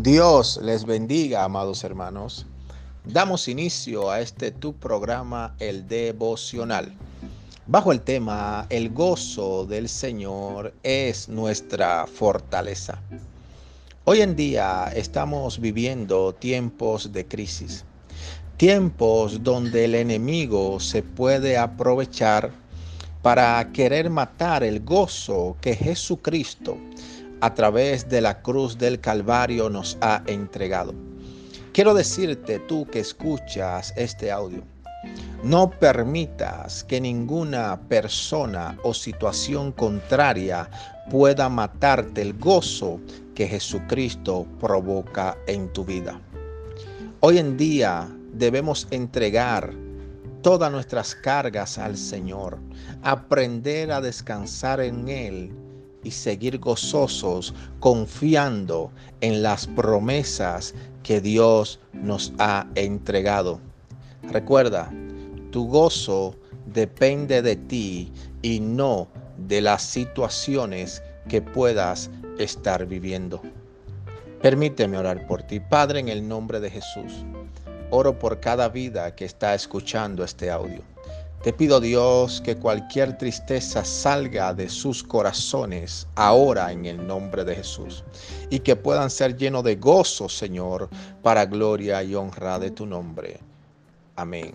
Dios les bendiga, amados hermanos. Damos inicio a este tu programa, el devocional. Bajo el tema, el gozo del Señor es nuestra fortaleza. Hoy en día estamos viviendo tiempos de crisis, tiempos donde el enemigo se puede aprovechar para querer matar el gozo que Jesucristo a través de la cruz del Calvario nos ha entregado. Quiero decirte tú que escuchas este audio, no permitas que ninguna persona o situación contraria pueda matarte el gozo que Jesucristo provoca en tu vida. Hoy en día debemos entregar todas nuestras cargas al Señor, aprender a descansar en Él y seguir gozosos confiando en las promesas que Dios nos ha entregado. Recuerda, tu gozo depende de ti y no de las situaciones que puedas estar viviendo. Permíteme orar por ti, Padre, en el nombre de Jesús. Oro por cada vida que está escuchando este audio. Te pido Dios que cualquier tristeza salga de sus corazones ahora en el nombre de Jesús y que puedan ser llenos de gozo, Señor, para gloria y honra de tu nombre. Amén.